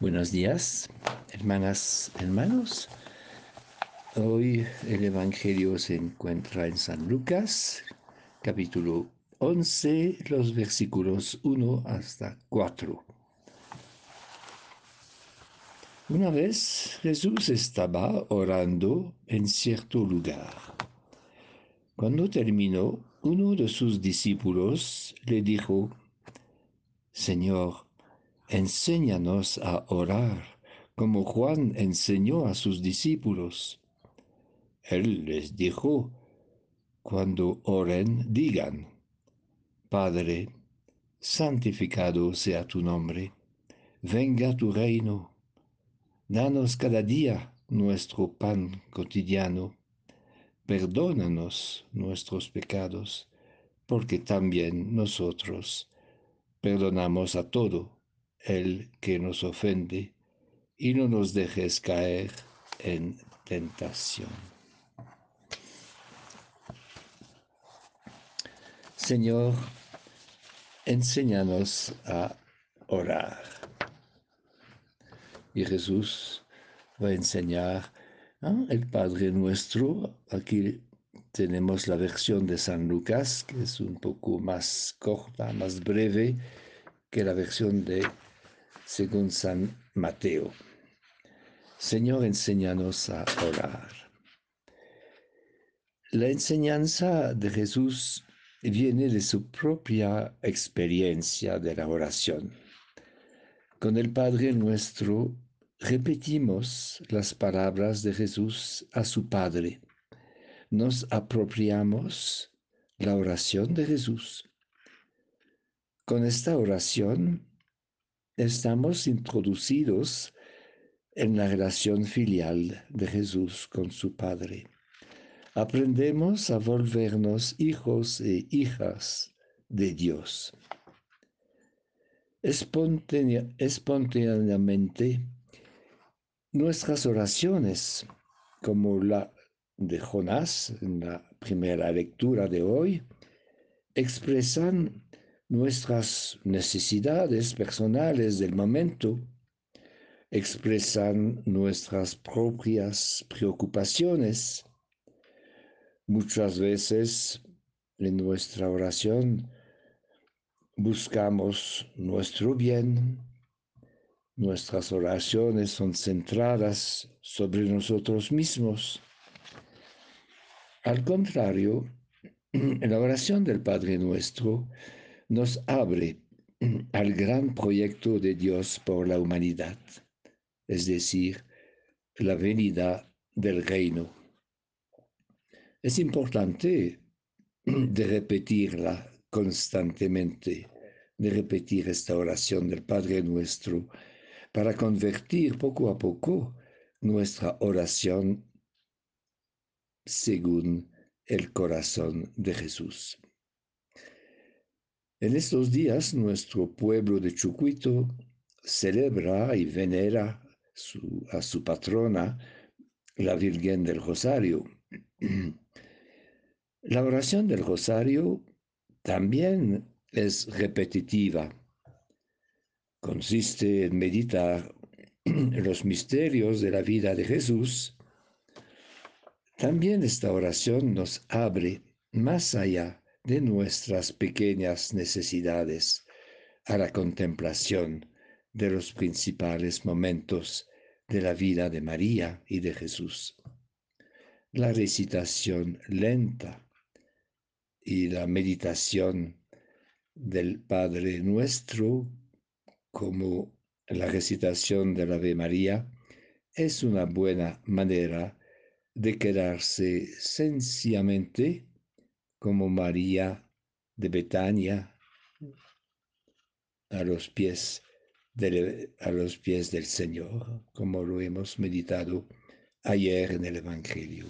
Buenos días, hermanas, hermanos. Hoy el Evangelio se encuentra en San Lucas, capítulo 11, los versículos 1 hasta 4. Una vez Jesús estaba orando en cierto lugar. Cuando terminó, uno de sus discípulos le dijo, Señor, enséñanos a orar, como Juan enseñó a sus discípulos. Él les dijo, cuando oren, digan, Padre, santificado sea tu nombre, venga tu reino, danos cada día nuestro pan cotidiano, perdónanos nuestros pecados, porque también nosotros perdonamos a todo el que nos ofende, y no nos dejes caer en tentación. Señor, enséñanos a orar. Y Jesús va a enseñar el Padre Nuestro. Aquí tenemos la versión de San Lucas, que es un poco más corta, más breve que la versión de según San Mateo. Señor, enséñanos a orar. La enseñanza de Jesús viene de su propia experiencia de la oración. Con el Padre nuestro repetimos las palabras de Jesús a su Padre. Nos apropiamos la oración de Jesús. Con esta oración estamos introducidos en la relación filial de Jesús con su Padre. Aprendemos a volvernos hijos e hijas de Dios. espontáneamente, nuestras oraciones, como la de Jonás en la primera lectura de hoy, expresan nuestras necesidades personales del momento, expresan nuestras propias preocupaciones. Muchas veces en nuestra oración buscamos nuestro bien. Nuestras oraciones son centradas sobre nosotros mismos. Al contrario, en la oración del Padre Nuestro, nos abre al gran proyecto de Dios por la humanidad, es decir, la venida del reino. Es importante de repetirla constantemente, de repetir esta oración del Padre nuestro, para convertir poco a poco nuestra oración según el corazón de Jesús. En estos días nuestro pueblo de Chucuito celebra y venera a su patrona, la Virgen del Rosario. La oración del Rosario también es repetitiva. Consiste en meditar los misterios de la vida de Jesús. También esta oración nos abre más allá de nuestras pequeñas necesidades a la contemplación de los principales momentos de la vida de María y de Jesús. La recitación lenta y la meditación del Padre Nuestro como la recitación de la Ave María es una buena manera de quedarse sencillamente como María de Betania a los pies del, a los pies del Señor, como lo hemos meditado ayer en el Evangelio.